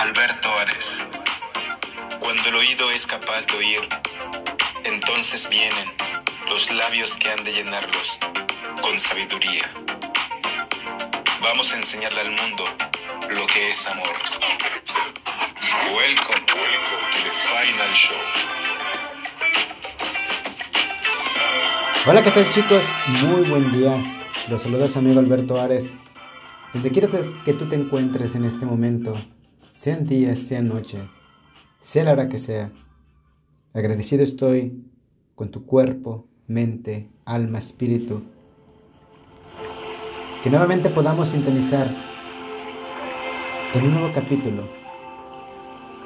Alberto Ares. Cuando el oído es capaz de oír, entonces vienen los labios que han de llenarlos con sabiduría. Vamos a enseñarle al mundo lo que es amor. Welcome, to the final show. Hola, ¿qué tal chicos? Muy buen día. Los saluda su amigo Alberto Ares. Donde quiero que tú te encuentres en este momento, sean días, sea noche, sea la hora que sea. Agradecido estoy con tu cuerpo, mente, alma, espíritu. Que nuevamente podamos sintonizar en un nuevo capítulo,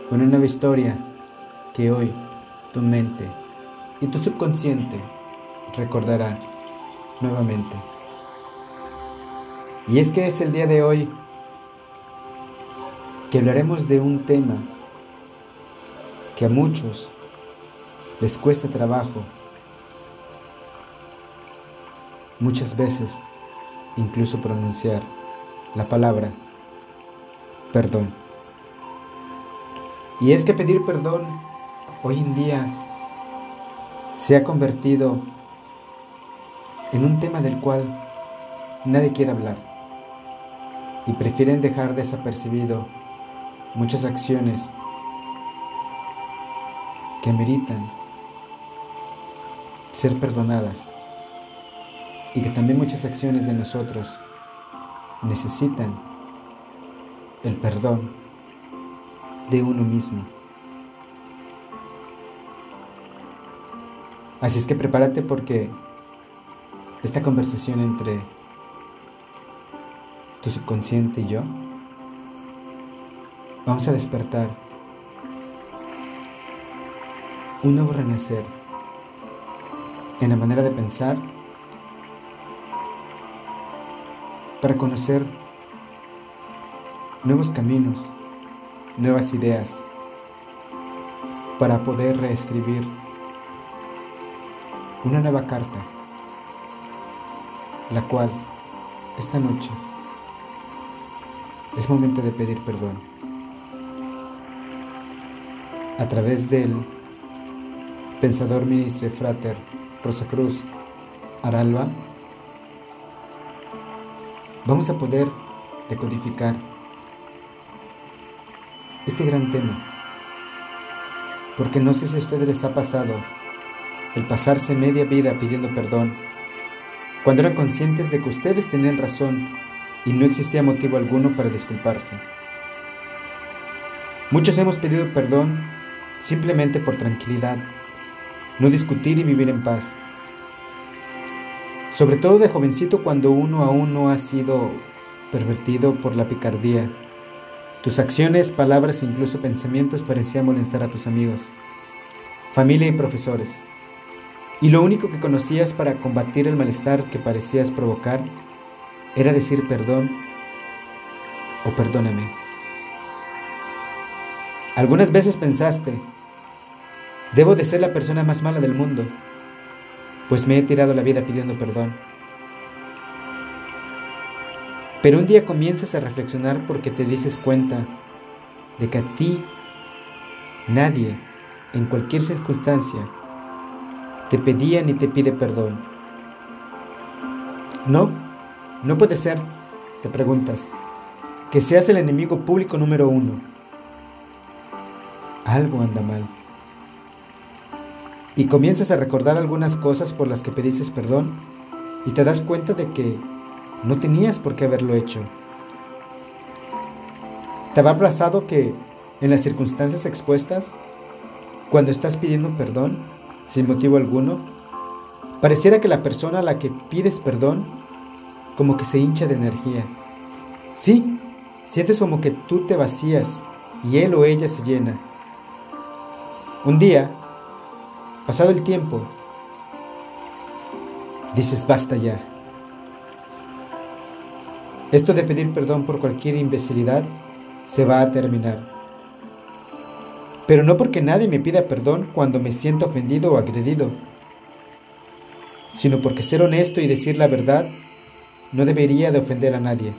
con una nueva historia que hoy tu mente y tu subconsciente recordará nuevamente. Y es que es el día de hoy que hablaremos de un tema que a muchos les cuesta trabajo, muchas veces incluso pronunciar la palabra perdón. Y es que pedir perdón hoy en día se ha convertido en un tema del cual nadie quiere hablar y prefieren dejar desapercibido muchas acciones que meritan ser perdonadas y que también muchas acciones de nosotros necesitan el perdón de uno mismo. Así es que prepárate porque esta conversación entre tu subconsciente y yo, vamos a despertar un nuevo renacer en la manera de pensar para conocer nuevos caminos, nuevas ideas, para poder reescribir una nueva carta, la cual esta noche es momento de pedir perdón. A través del pensador ministro frater Rosa Cruz Aralba, vamos a poder decodificar este gran tema. Porque no sé si a ustedes les ha pasado el pasarse media vida pidiendo perdón, cuando eran conscientes de que ustedes tenían razón y no existía motivo alguno para disculparse. Muchos hemos pedido perdón simplemente por tranquilidad, no discutir y vivir en paz. Sobre todo de jovencito cuando uno aún no ha sido pervertido por la picardía tus acciones, palabras e incluso pensamientos parecían molestar a tus amigos, familia y profesores. Y lo único que conocías para combatir el malestar que parecías provocar era decir perdón o perdóname. Algunas veces pensaste, debo de ser la persona más mala del mundo, pues me he tirado la vida pidiendo perdón. Pero un día comienzas a reflexionar porque te dices cuenta de que a ti nadie, en cualquier circunstancia, te pedía ni te pide perdón. No, no puede ser, te preguntas, que seas el enemigo público número uno. Algo anda mal. Y comienzas a recordar algunas cosas por las que pediste perdón y te das cuenta de que no tenías por qué haberlo hecho. ¿Te ha pasado que en las circunstancias expuestas, cuando estás pidiendo perdón, sin motivo alguno, pareciera que la persona a la que pides perdón como que se hincha de energía? Sí, sientes como que tú te vacías y él o ella se llena. Un día, pasado el tiempo, dices basta ya. Esto de pedir perdón por cualquier imbecilidad se va a terminar. Pero no porque nadie me pida perdón cuando me siento ofendido o agredido, sino porque ser honesto y decir la verdad no debería de ofender a nadie.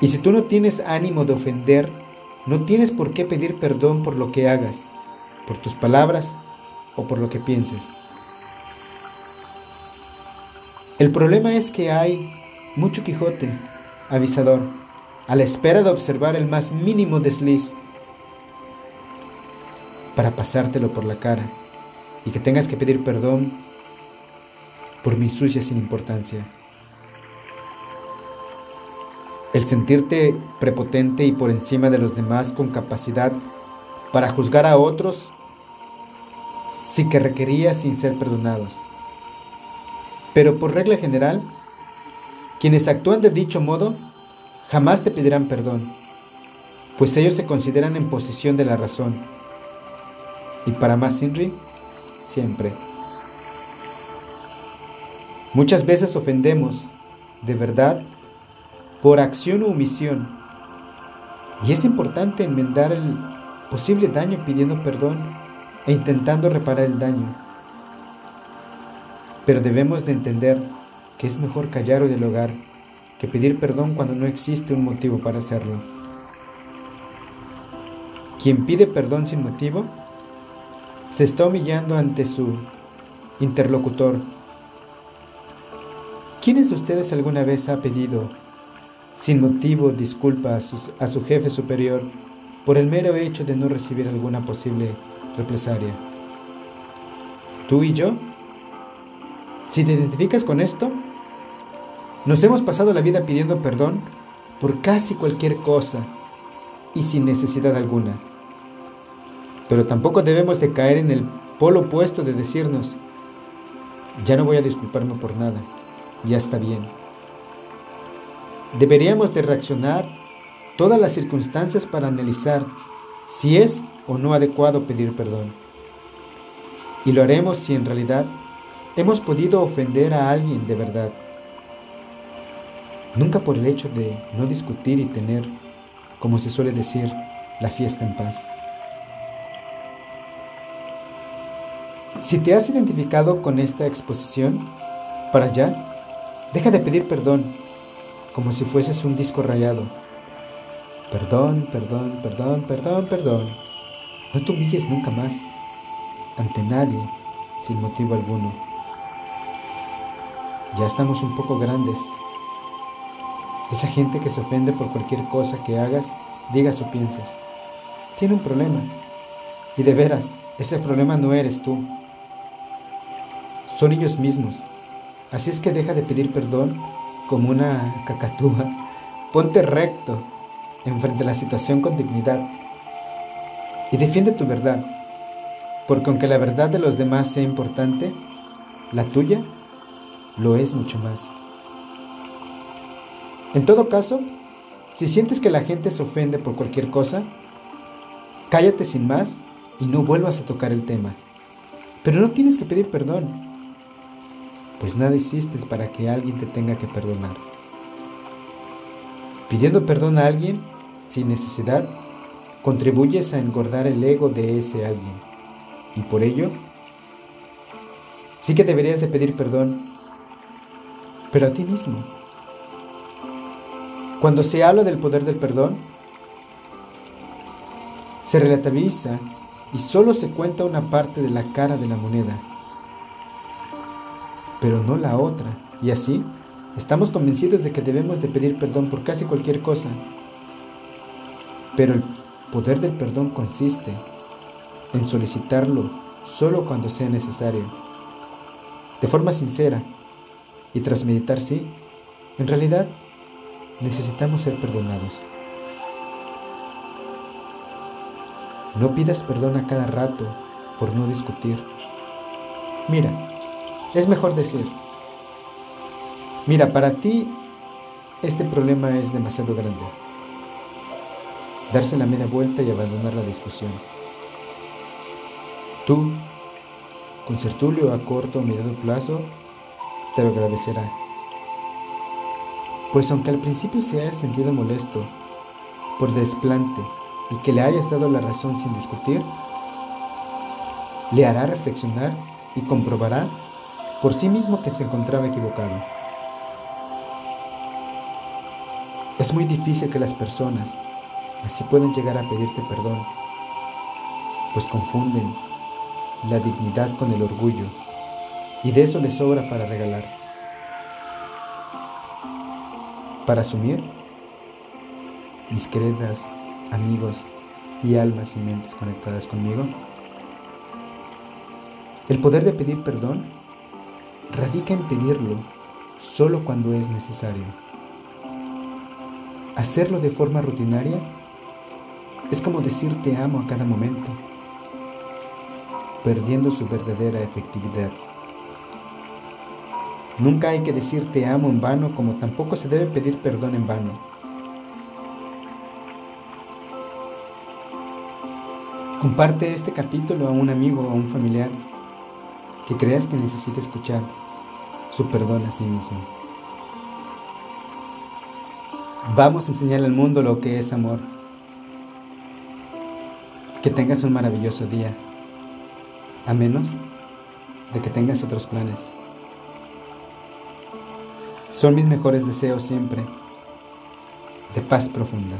Y si tú no tienes ánimo de ofender, no tienes por qué pedir perdón por lo que hagas, por tus palabras o por lo que pienses. El problema es que hay mucho Quijote, avisador, a la espera de observar el más mínimo desliz para pasártelo por la cara y que tengas que pedir perdón por mi sucia sin importancia. El sentirte prepotente y por encima de los demás con capacidad para juzgar a otros sí que requería sin ser perdonados. Pero por regla general, quienes actúan de dicho modo jamás te pedirán perdón, pues ellos se consideran en posición de la razón. Y para más Inri, siempre. Muchas veces ofendemos, de verdad, por acción o omisión. Y es importante enmendar el posible daño pidiendo perdón e intentando reparar el daño. Pero debemos de entender que es mejor callar o dialogar que pedir perdón cuando no existe un motivo para hacerlo. Quien pide perdón sin motivo se está humillando ante su interlocutor. ¿Quiénes de ustedes alguna vez ha pedido sin motivo disculpa a, a su jefe superior por el mero hecho de no recibir alguna posible represalia? ¿Tú y yo? Si te identificas con esto, nos hemos pasado la vida pidiendo perdón por casi cualquier cosa y sin necesidad alguna. Pero tampoco debemos de caer en el polo opuesto de decirnos, ya no voy a disculparme por nada, ya está bien. Deberíamos de reaccionar todas las circunstancias para analizar si es o no adecuado pedir perdón. Y lo haremos si en realidad hemos podido ofender a alguien de verdad. Nunca por el hecho de no discutir y tener, como se suele decir, la fiesta en paz. Si te has identificado con esta exposición, para allá, deja de pedir perdón, como si fueses un disco rayado. Perdón, perdón, perdón, perdón, perdón. No te humilles nunca más ante nadie sin motivo alguno. Ya estamos un poco grandes. Esa gente que se ofende por cualquier cosa que hagas, digas o pienses, tiene un problema. Y de veras, ese problema no eres tú son ellos mismos. Así es que deja de pedir perdón como una cacatúa. Ponte recto enfrente a la situación con dignidad y defiende tu verdad, porque aunque la verdad de los demás sea importante, la tuya lo es mucho más. En todo caso, si sientes que la gente se ofende por cualquier cosa, cállate sin más y no vuelvas a tocar el tema. Pero no tienes que pedir perdón pues nada hiciste para que alguien te tenga que perdonar. Pidiendo perdón a alguien, sin necesidad, contribuyes a engordar el ego de ese alguien. Y por ello, sí que deberías de pedir perdón, pero a ti mismo. Cuando se habla del poder del perdón, se relativiza y solo se cuenta una parte de la cara de la moneda pero no la otra. Y así, estamos convencidos de que debemos de pedir perdón por casi cualquier cosa. Pero el poder del perdón consiste en solicitarlo solo cuando sea necesario. De forma sincera y tras meditar sí, en realidad necesitamos ser perdonados. No pidas perdón a cada rato por no discutir. Mira, es mejor decir, mira, para ti este problema es demasiado grande. darse la media vuelta y abandonar la discusión. Tú, con Sertulio a corto o mediano plazo, te lo agradecerá. Pues aunque al principio se haya sentido molesto por desplante y que le hayas dado la razón sin discutir, le hará reflexionar y comprobará por sí mismo que se encontraba equivocado. Es muy difícil que las personas así puedan llegar a pedirte perdón, pues confunden la dignidad con el orgullo y de eso les sobra para regalar. Para asumir, mis queridas amigos y almas y mentes conectadas conmigo, el poder de pedir perdón radica en pedirlo solo cuando es necesario. Hacerlo de forma rutinaria es como decir te amo a cada momento, perdiendo su verdadera efectividad. Nunca hay que decir te amo en vano como tampoco se debe pedir perdón en vano. Comparte este capítulo a un amigo o a un familiar que creas que necesita escuchar su perdón a sí mismo. Vamos a enseñar al mundo lo que es amor. Que tengas un maravilloso día, a menos de que tengas otros planes. Son mis mejores deseos siempre, de paz profunda.